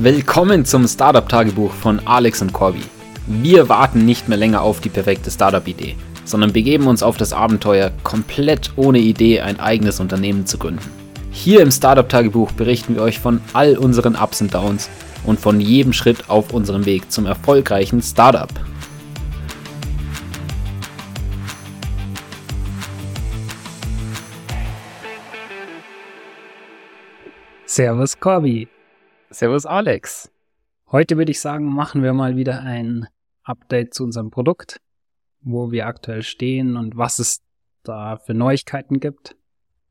Willkommen zum Startup-Tagebuch von Alex und Corby. Wir warten nicht mehr länger auf die perfekte Startup-Idee, sondern begeben uns auf das Abenteuer, komplett ohne Idee ein eigenes Unternehmen zu gründen. Hier im Startup-Tagebuch berichten wir euch von all unseren Ups und Downs und von jedem Schritt auf unserem Weg zum erfolgreichen Startup. Servus Corby. Servus Alex. Heute würde ich sagen, machen wir mal wieder ein Update zu unserem Produkt, wo wir aktuell stehen und was es da für Neuigkeiten gibt.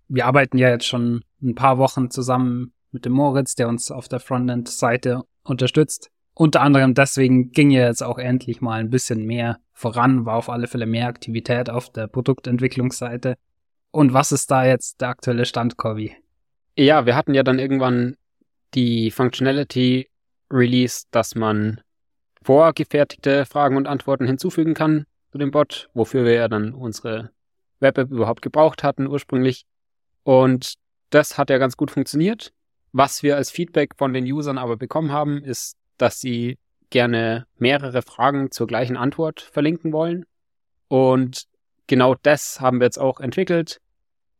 Wir arbeiten ja jetzt schon ein paar Wochen zusammen mit dem Moritz, der uns auf der Frontend-Seite unterstützt. Unter anderem deswegen ging ja jetzt auch endlich mal ein bisschen mehr voran, war auf alle Fälle mehr Aktivität auf der Produktentwicklungsseite. Und was ist da jetzt der aktuelle Stand, Corby? Ja, wir hatten ja dann irgendwann die Functionality Release, dass man vorgefertigte Fragen und Antworten hinzufügen kann zu dem Bot, wofür wir ja dann unsere Web-App überhaupt gebraucht hatten ursprünglich. Und das hat ja ganz gut funktioniert. Was wir als Feedback von den Usern aber bekommen haben, ist, dass sie gerne mehrere Fragen zur gleichen Antwort verlinken wollen. Und genau das haben wir jetzt auch entwickelt.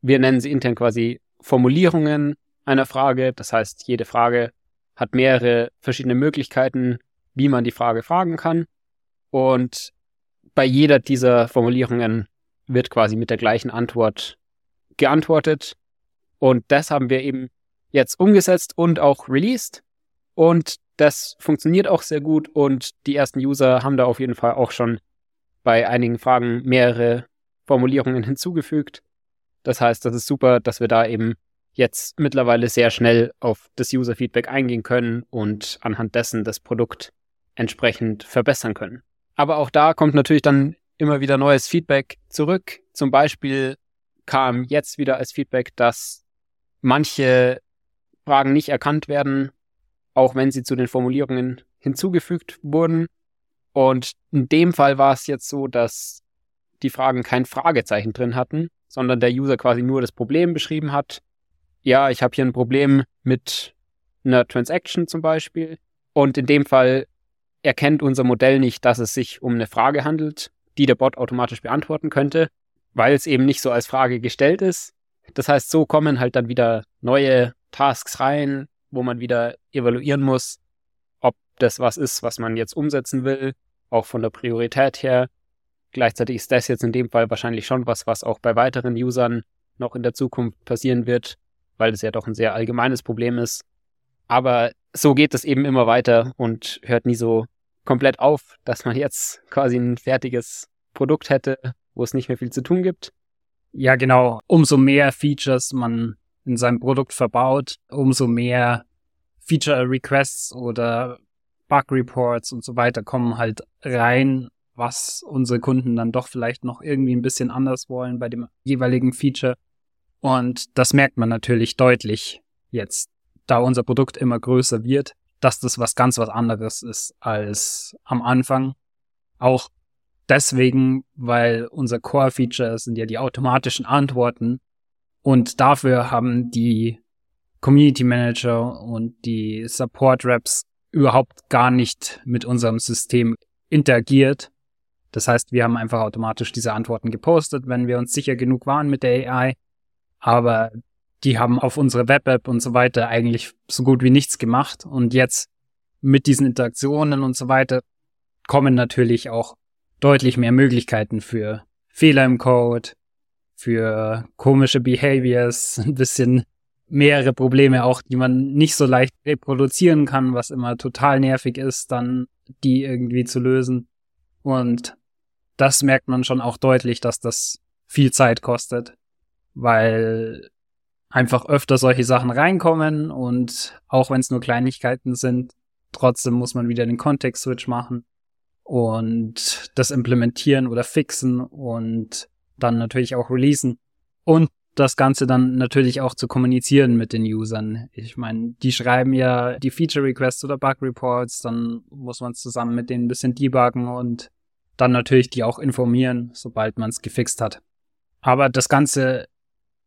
Wir nennen sie intern quasi Formulierungen einer Frage. Das heißt, jede Frage hat mehrere verschiedene Möglichkeiten, wie man die Frage fragen kann. Und bei jeder dieser Formulierungen wird quasi mit der gleichen Antwort geantwortet. Und das haben wir eben jetzt umgesetzt und auch released. Und das funktioniert auch sehr gut und die ersten User haben da auf jeden Fall auch schon bei einigen Fragen mehrere Formulierungen hinzugefügt. Das heißt, das ist super, dass wir da eben jetzt mittlerweile sehr schnell auf das User-Feedback eingehen können und anhand dessen das Produkt entsprechend verbessern können. Aber auch da kommt natürlich dann immer wieder neues Feedback zurück. Zum Beispiel kam jetzt wieder als Feedback, dass manche Fragen nicht erkannt werden, auch wenn sie zu den Formulierungen hinzugefügt wurden. Und in dem Fall war es jetzt so, dass die Fragen kein Fragezeichen drin hatten, sondern der User quasi nur das Problem beschrieben hat ja, ich habe hier ein Problem mit einer Transaction zum Beispiel. Und in dem Fall erkennt unser Modell nicht, dass es sich um eine Frage handelt, die der Bot automatisch beantworten könnte, weil es eben nicht so als Frage gestellt ist. Das heißt, so kommen halt dann wieder neue Tasks rein, wo man wieder evaluieren muss, ob das was ist, was man jetzt umsetzen will, auch von der Priorität her. Gleichzeitig ist das jetzt in dem Fall wahrscheinlich schon was, was auch bei weiteren Usern noch in der Zukunft passieren wird, weil es ja doch ein sehr allgemeines Problem ist. Aber so geht es eben immer weiter und hört nie so komplett auf, dass man jetzt quasi ein fertiges Produkt hätte, wo es nicht mehr viel zu tun gibt. Ja, genau. Umso mehr Features man in seinem Produkt verbaut, umso mehr Feature Requests oder Bug Reports und so weiter kommen halt rein, was unsere Kunden dann doch vielleicht noch irgendwie ein bisschen anders wollen bei dem jeweiligen Feature. Und das merkt man natürlich deutlich jetzt, da unser Produkt immer größer wird, dass das was ganz was anderes ist als am Anfang. Auch deswegen, weil unser Core-Feature sind ja die automatischen Antworten und dafür haben die Community Manager und die Support Reps überhaupt gar nicht mit unserem System interagiert. Das heißt, wir haben einfach automatisch diese Antworten gepostet, wenn wir uns sicher genug waren mit der AI aber die haben auf unsere Web-App und so weiter eigentlich so gut wie nichts gemacht. Und jetzt mit diesen Interaktionen und so weiter kommen natürlich auch deutlich mehr Möglichkeiten für Fehler im Code, für komische Behaviors, ein bisschen mehrere Probleme auch, die man nicht so leicht reproduzieren kann, was immer total nervig ist, dann die irgendwie zu lösen. Und das merkt man schon auch deutlich, dass das viel Zeit kostet weil einfach öfter solche Sachen reinkommen und auch wenn es nur Kleinigkeiten sind, trotzdem muss man wieder den Kontext-Switch machen und das implementieren oder fixen und dann natürlich auch releasen und das Ganze dann natürlich auch zu kommunizieren mit den Usern. Ich meine, die schreiben ja die Feature Requests oder Bug Reports, dann muss man es zusammen mit denen ein bisschen debuggen und dann natürlich die auch informieren, sobald man es gefixt hat. Aber das Ganze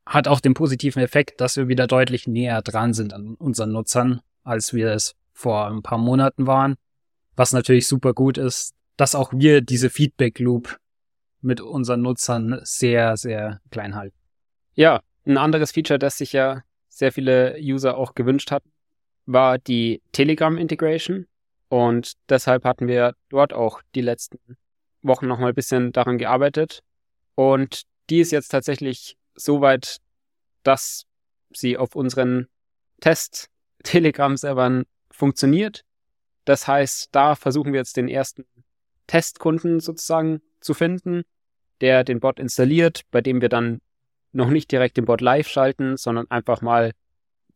hat auch den positiven Effekt, dass wir wieder deutlich näher dran sind an unseren Nutzern, als wir es vor ein paar Monaten waren, was natürlich super gut ist, dass auch wir diese Feedback Loop mit unseren Nutzern sehr, sehr klein halten. Ja, ein anderes Feature, das sich ja sehr viele User auch gewünscht hatten, war die Telegram Integration. Und deshalb hatten wir dort auch die letzten Wochen nochmal ein bisschen daran gearbeitet. Und die ist jetzt tatsächlich so weit, dass sie auf unseren Test-Telegram-Servern funktioniert. Das heißt, da versuchen wir jetzt den ersten Testkunden sozusagen zu finden, der den Bot installiert, bei dem wir dann noch nicht direkt den Bot live schalten, sondern einfach mal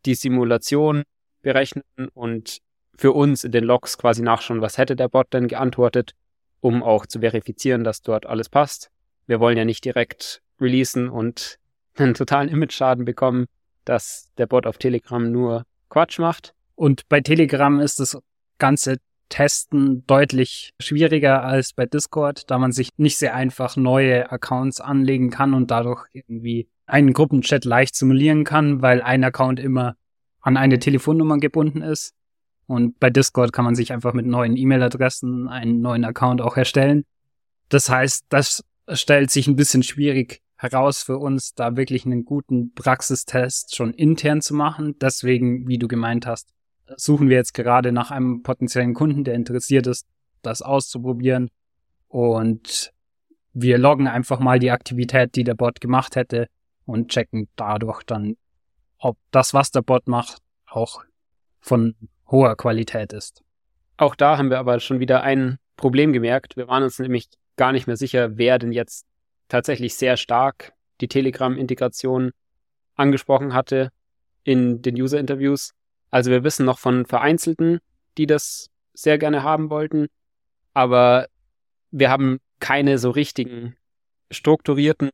die Simulation berechnen und für uns in den Logs quasi nachschauen, was hätte der Bot denn geantwortet, um auch zu verifizieren, dass dort alles passt. Wir wollen ja nicht direkt releasen und einen totalen Image-Schaden bekommen, dass der Bot auf Telegram nur Quatsch macht. Und bei Telegram ist das ganze Testen deutlich schwieriger als bei Discord, da man sich nicht sehr einfach neue Accounts anlegen kann und dadurch irgendwie einen Gruppenchat leicht simulieren kann, weil ein Account immer an eine Telefonnummer gebunden ist. Und bei Discord kann man sich einfach mit neuen E-Mail-Adressen einen neuen Account auch erstellen. Das heißt, das stellt sich ein bisschen schwierig heraus für uns, da wirklich einen guten Praxistest schon intern zu machen. Deswegen, wie du gemeint hast, suchen wir jetzt gerade nach einem potenziellen Kunden, der interessiert ist, das auszuprobieren. Und wir loggen einfach mal die Aktivität, die der Bot gemacht hätte und checken dadurch dann, ob das, was der Bot macht, auch von hoher Qualität ist. Auch da haben wir aber schon wieder ein Problem gemerkt. Wir waren uns nämlich gar nicht mehr sicher, wer denn jetzt tatsächlich sehr stark die Telegram-Integration angesprochen hatte in den User-Interviews. Also wir wissen noch von Vereinzelten, die das sehr gerne haben wollten, aber wir haben keine so richtigen strukturierten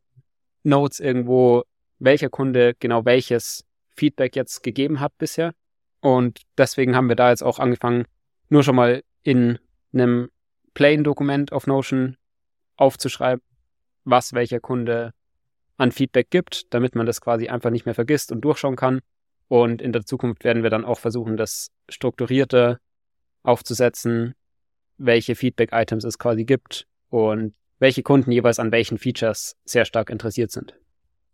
Notes irgendwo, welcher Kunde genau welches Feedback jetzt gegeben hat bisher. Und deswegen haben wir da jetzt auch angefangen, nur schon mal in einem Plain-Dokument auf Notion aufzuschreiben, was welcher Kunde an Feedback gibt, damit man das quasi einfach nicht mehr vergisst und durchschauen kann. Und in der Zukunft werden wir dann auch versuchen, das strukturierter aufzusetzen, welche Feedback-Items es quasi gibt und welche Kunden jeweils an welchen Features sehr stark interessiert sind.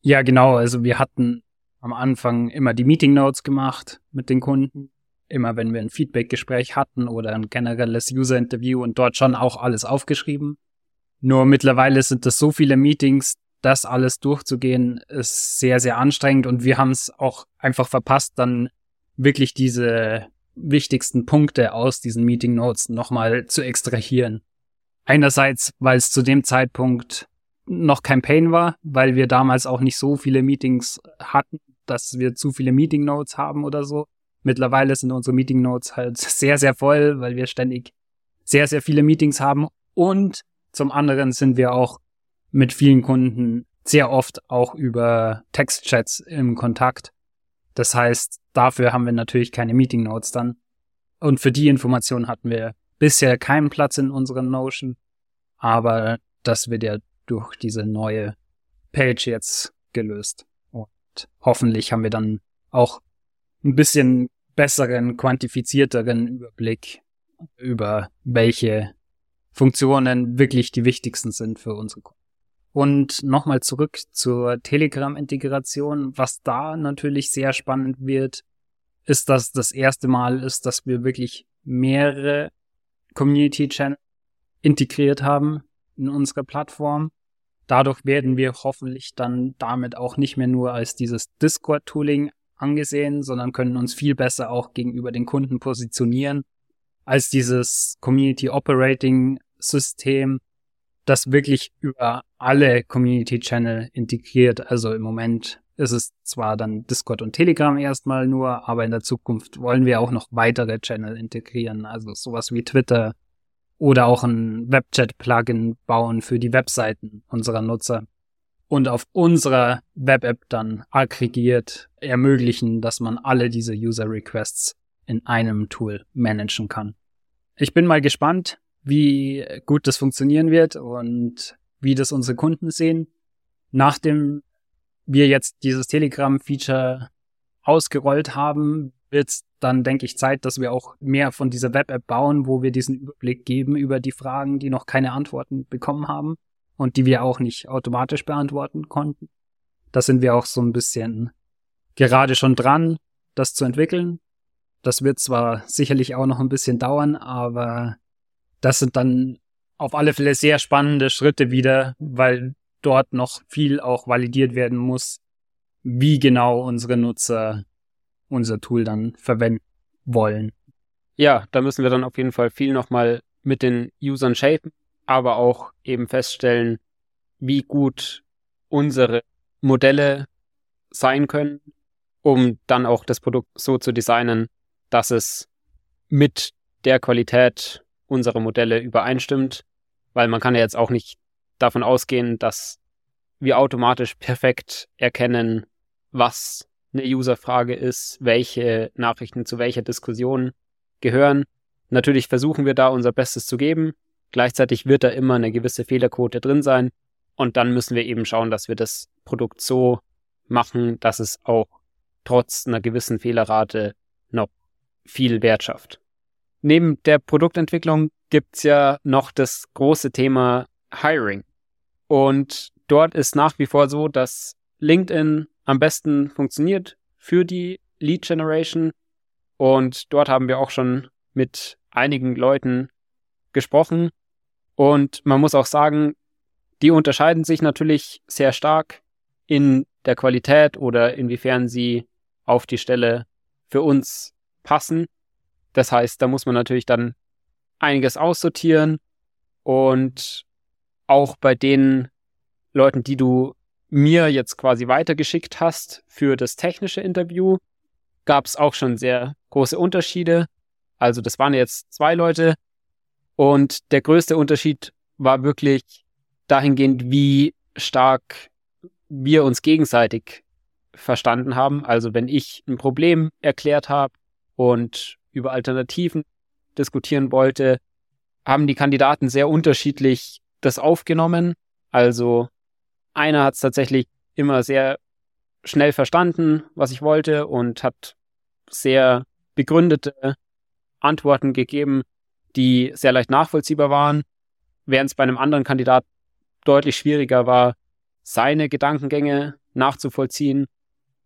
Ja, genau. Also wir hatten am Anfang immer die Meeting Notes gemacht mit den Kunden. Immer wenn wir ein Feedback-Gespräch hatten oder ein generelles User-Interview und dort schon auch alles aufgeschrieben. Nur mittlerweile sind das so viele Meetings, das alles durchzugehen, ist sehr, sehr anstrengend und wir haben es auch einfach verpasst, dann wirklich diese wichtigsten Punkte aus diesen Meeting Notes nochmal zu extrahieren. Einerseits, weil es zu dem Zeitpunkt noch kein Pain war, weil wir damals auch nicht so viele Meetings hatten, dass wir zu viele Meeting Notes haben oder so. Mittlerweile sind unsere Meeting Notes halt sehr, sehr voll, weil wir ständig sehr, sehr viele Meetings haben. Und zum anderen sind wir auch mit vielen Kunden sehr oft auch über Textchats im Kontakt. Das heißt, dafür haben wir natürlich keine Meeting Notes dann. Und für die Information hatten wir bisher keinen Platz in unserem Notion. Aber das wird ja durch diese neue Page jetzt gelöst. Und hoffentlich haben wir dann auch ein bisschen besseren, quantifizierteren Überblick über welche Funktionen wirklich die wichtigsten sind für unsere Kunden. Und nochmal zurück zur Telegram-Integration. Was da natürlich sehr spannend wird, ist, dass das erste Mal ist, dass wir wirklich mehrere Community-Channel integriert haben in unserer Plattform. Dadurch werden wir hoffentlich dann damit auch nicht mehr nur als dieses Discord-Tooling angesehen, sondern können uns viel besser auch gegenüber den Kunden positionieren als dieses Community Operating System, das wirklich über alle Community Channel integriert. Also im Moment ist es zwar dann Discord und Telegram erstmal nur, aber in der Zukunft wollen wir auch noch weitere Channel integrieren. Also sowas wie Twitter oder auch ein Webchat-Plugin bauen für die Webseiten unserer Nutzer und auf unserer Web-App dann aggregiert ermöglichen, dass man alle diese User-Requests in einem Tool managen kann. Ich bin mal gespannt, wie gut das funktionieren wird und wie das unsere Kunden sehen. Nachdem wir jetzt dieses Telegram-Feature ausgerollt haben, wird es dann, denke ich, Zeit, dass wir auch mehr von dieser Web-App bauen, wo wir diesen Überblick geben über die Fragen, die noch keine Antworten bekommen haben und die wir auch nicht automatisch beantworten konnten. Da sind wir auch so ein bisschen gerade schon dran, das zu entwickeln. Das wird zwar sicherlich auch noch ein bisschen dauern, aber das sind dann auf alle Fälle sehr spannende Schritte wieder, weil dort noch viel auch validiert werden muss, wie genau unsere Nutzer unser Tool dann verwenden wollen. Ja, da müssen wir dann auf jeden Fall viel nochmal mit den Usern shapen, aber auch eben feststellen, wie gut unsere Modelle sein können, um dann auch das Produkt so zu designen, dass es mit der Qualität unserer Modelle übereinstimmt, weil man kann ja jetzt auch nicht davon ausgehen, dass wir automatisch perfekt erkennen, was eine Userfrage ist, welche Nachrichten zu welcher Diskussion gehören. Natürlich versuchen wir da unser Bestes zu geben. Gleichzeitig wird da immer eine gewisse Fehlerquote drin sein. Und dann müssen wir eben schauen, dass wir das Produkt so machen, dass es auch trotz einer gewissen Fehlerrate noch viel Wert schafft. Neben der Produktentwicklung gibt's ja noch das große Thema Hiring. Und dort ist nach wie vor so, dass LinkedIn am besten funktioniert für die Lead Generation. Und dort haben wir auch schon mit einigen Leuten gesprochen. Und man muss auch sagen, die unterscheiden sich natürlich sehr stark in der Qualität oder inwiefern sie auf die Stelle für uns passen. Das heißt, da muss man natürlich dann einiges aussortieren und auch bei den Leuten, die du mir jetzt quasi weitergeschickt hast für das technische Interview, gab es auch schon sehr große Unterschiede. Also das waren jetzt zwei Leute und der größte Unterschied war wirklich dahingehend, wie stark wir uns gegenseitig verstanden haben. Also wenn ich ein Problem erklärt habe und über Alternativen diskutieren wollte, haben die Kandidaten sehr unterschiedlich das aufgenommen. Also einer hat es tatsächlich immer sehr schnell verstanden, was ich wollte und hat sehr begründete Antworten gegeben, die sehr leicht nachvollziehbar waren, während es bei einem anderen Kandidat deutlich schwieriger war, seine Gedankengänge nachzuvollziehen.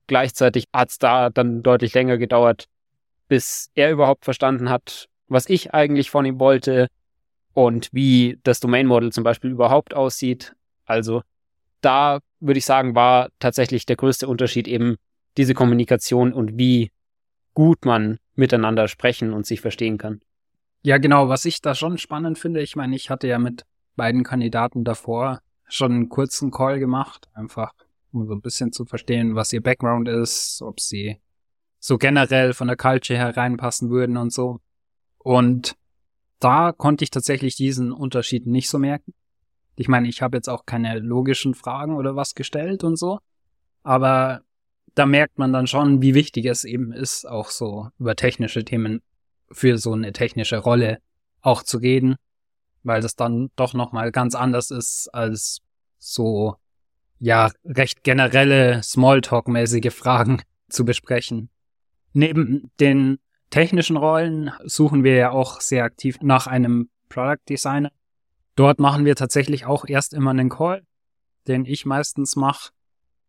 Gleichzeitig hat es da dann deutlich länger gedauert, bis er überhaupt verstanden hat, was ich eigentlich von ihm wollte und wie das Domain Model zum Beispiel überhaupt aussieht. Also da würde ich sagen, war tatsächlich der größte Unterschied eben diese Kommunikation und wie gut man miteinander sprechen und sich verstehen kann. Ja, genau, was ich da schon spannend finde, ich meine, ich hatte ja mit beiden Kandidaten davor schon einen kurzen Call gemacht, einfach um so ein bisschen zu verstehen, was ihr Background ist, ob sie so generell von der Culture her reinpassen würden und so. Und da konnte ich tatsächlich diesen Unterschied nicht so merken. Ich meine, ich habe jetzt auch keine logischen Fragen oder was gestellt und so, aber da merkt man dann schon, wie wichtig es eben ist, auch so über technische Themen für so eine technische Rolle auch zu reden weil das dann doch nochmal ganz anders ist als so, ja, recht generelle Smalltalk-mäßige Fragen zu besprechen. Neben den technischen Rollen suchen wir ja auch sehr aktiv nach einem Product Designer. Dort machen wir tatsächlich auch erst immer einen Call, den ich meistens mache.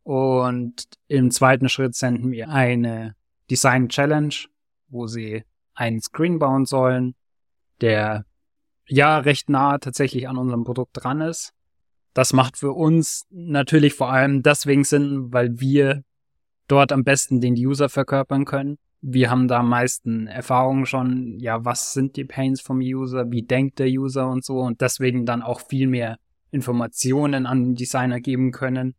Und im zweiten Schritt senden wir eine Design Challenge, wo sie einen Screen bauen sollen, der ja recht nah tatsächlich an unserem Produkt dran ist. Das macht für uns natürlich vor allem deswegen Sinn, weil wir dort am besten den User verkörpern können. Wir haben da am meisten Erfahrungen schon, ja, was sind die Pains vom User, wie denkt der User und so und deswegen dann auch viel mehr Informationen an den Designer geben können,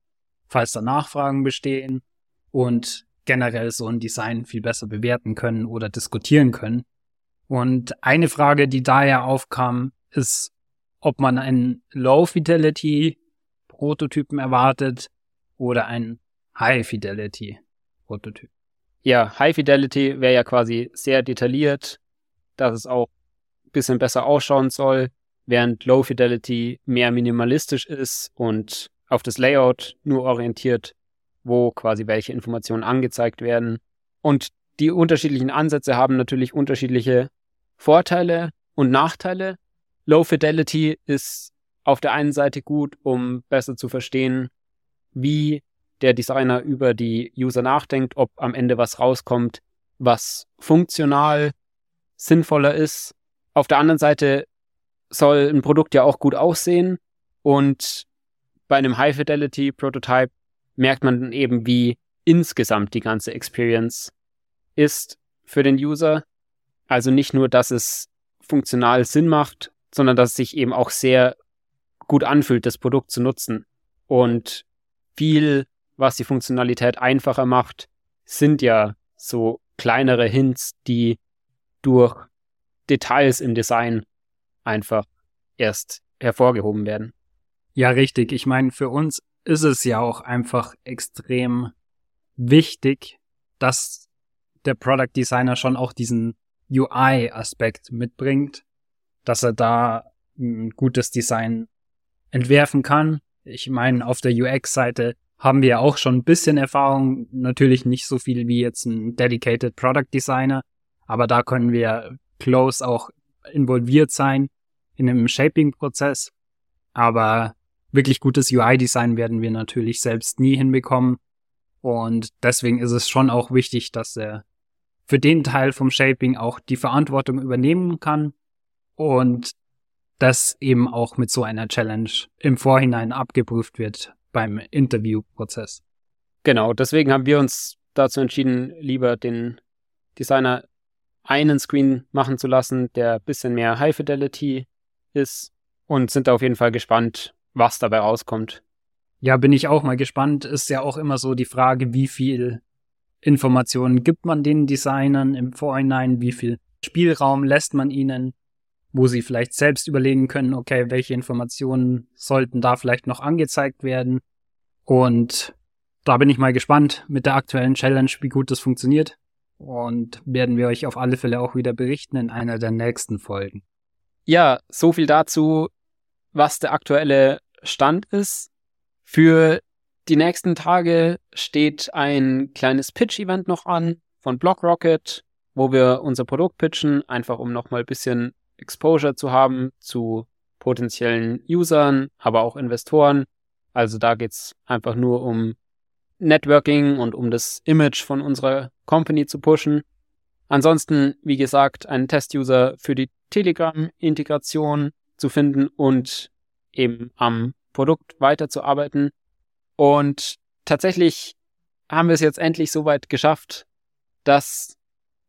falls da Nachfragen bestehen und generell so ein Design viel besser bewerten können oder diskutieren können. Und eine Frage, die daher aufkam, ist, ob man einen Low-Fidelity-Prototypen erwartet oder einen High-Fidelity-Prototyp. Ja, High-Fidelity wäre ja quasi sehr detailliert, dass es auch ein bisschen besser ausschauen soll, während Low-Fidelity mehr minimalistisch ist und auf das Layout nur orientiert, wo quasi welche Informationen angezeigt werden. Und die unterschiedlichen Ansätze haben natürlich unterschiedliche Vorteile und Nachteile. Low Fidelity ist auf der einen Seite gut, um besser zu verstehen, wie der Designer über die User nachdenkt, ob am Ende was rauskommt, was funktional sinnvoller ist. Auf der anderen Seite soll ein Produkt ja auch gut aussehen und bei einem High Fidelity Prototype merkt man dann eben, wie insgesamt die ganze Experience ist für den User. Also nicht nur, dass es funktional Sinn macht, sondern dass es sich eben auch sehr gut anfühlt, das Produkt zu nutzen. Und viel, was die Funktionalität einfacher macht, sind ja so kleinere Hints, die durch Details im Design einfach erst hervorgehoben werden. Ja, richtig. Ich meine, für uns ist es ja auch einfach extrem wichtig, dass der Product Designer schon auch diesen UI-Aspekt mitbringt, dass er da ein gutes Design entwerfen kann. Ich meine, auf der UX-Seite haben wir auch schon ein bisschen Erfahrung, natürlich nicht so viel wie jetzt ein Dedicated Product Designer, aber da können wir close auch involviert sein in einem Shaping-Prozess. Aber wirklich gutes UI-Design werden wir natürlich selbst nie hinbekommen. Und deswegen ist es schon auch wichtig, dass er für den Teil vom Shaping auch die Verantwortung übernehmen kann und das eben auch mit so einer Challenge im Vorhinein abgeprüft wird beim Interviewprozess. Genau, deswegen haben wir uns dazu entschieden, lieber den Designer einen Screen machen zu lassen, der ein bisschen mehr High Fidelity ist und sind auf jeden Fall gespannt, was dabei rauskommt. Ja, bin ich auch mal gespannt. Ist ja auch immer so die Frage, wie viel Informationen gibt man den Designern im Vorhinein, wie viel Spielraum lässt man ihnen, wo sie vielleicht selbst überlegen können, okay, welche Informationen sollten da vielleicht noch angezeigt werden. Und da bin ich mal gespannt mit der aktuellen Challenge, wie gut das funktioniert. Und werden wir euch auf alle Fälle auch wieder berichten in einer der nächsten Folgen. Ja, so viel dazu, was der aktuelle Stand ist. Für die nächsten Tage steht ein kleines Pitch-Event noch an von BlockRocket, wo wir unser Produkt pitchen, einfach um nochmal ein bisschen Exposure zu haben zu potenziellen Usern, aber auch Investoren. Also da geht's einfach nur um Networking und um das Image von unserer Company zu pushen. Ansonsten, wie gesagt, einen Test-User für die Telegram-Integration zu finden und eben am Produkt weiterzuarbeiten. Und tatsächlich haben wir es jetzt endlich so weit geschafft, dass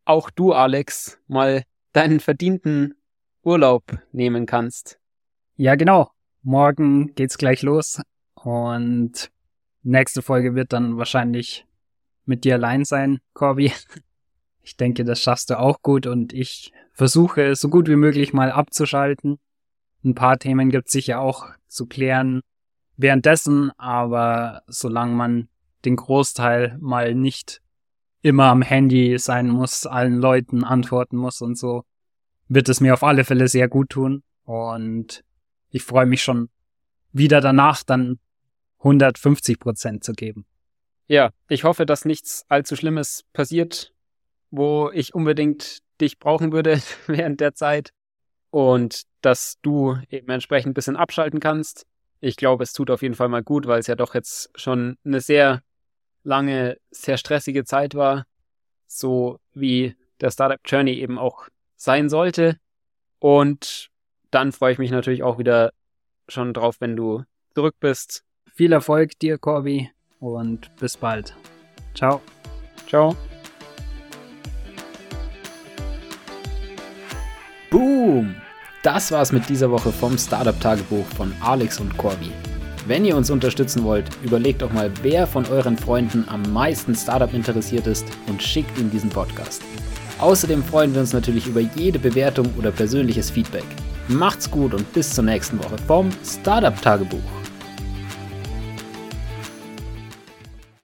auch du, Alex, mal deinen verdienten Urlaub nehmen kannst. Ja, genau. Morgen geht's gleich los und nächste Folge wird dann wahrscheinlich mit dir allein sein, Corby. Ich denke, das schaffst du auch gut und ich versuche so gut wie möglich mal abzuschalten. Ein paar Themen gibt's sicher auch zu klären, währenddessen, aber solange man den Großteil mal nicht immer am Handy sein muss, allen Leuten antworten muss und so, wird es mir auf alle Fälle sehr gut tun. Und ich freue mich schon wieder danach dann 150 Prozent zu geben. Ja, ich hoffe, dass nichts allzu Schlimmes passiert, wo ich unbedingt dich brauchen würde während der Zeit und dass du eben entsprechend ein bisschen abschalten kannst ich glaube, es tut auf jeden Fall mal gut, weil es ja doch jetzt schon eine sehr lange, sehr stressige Zeit war, so wie der Startup Journey eben auch sein sollte. Und dann freue ich mich natürlich auch wieder schon drauf, wenn du zurück bist. Viel Erfolg dir, Corby, und bis bald. Ciao. Ciao. Boom! Das war's mit dieser Woche vom Startup-Tagebuch von Alex und Corby. Wenn ihr uns unterstützen wollt, überlegt doch mal, wer von euren Freunden am meisten Startup interessiert ist und schickt ihm diesen Podcast. Außerdem freuen wir uns natürlich über jede Bewertung oder persönliches Feedback. Macht's gut und bis zur nächsten Woche vom Startup Tagebuch.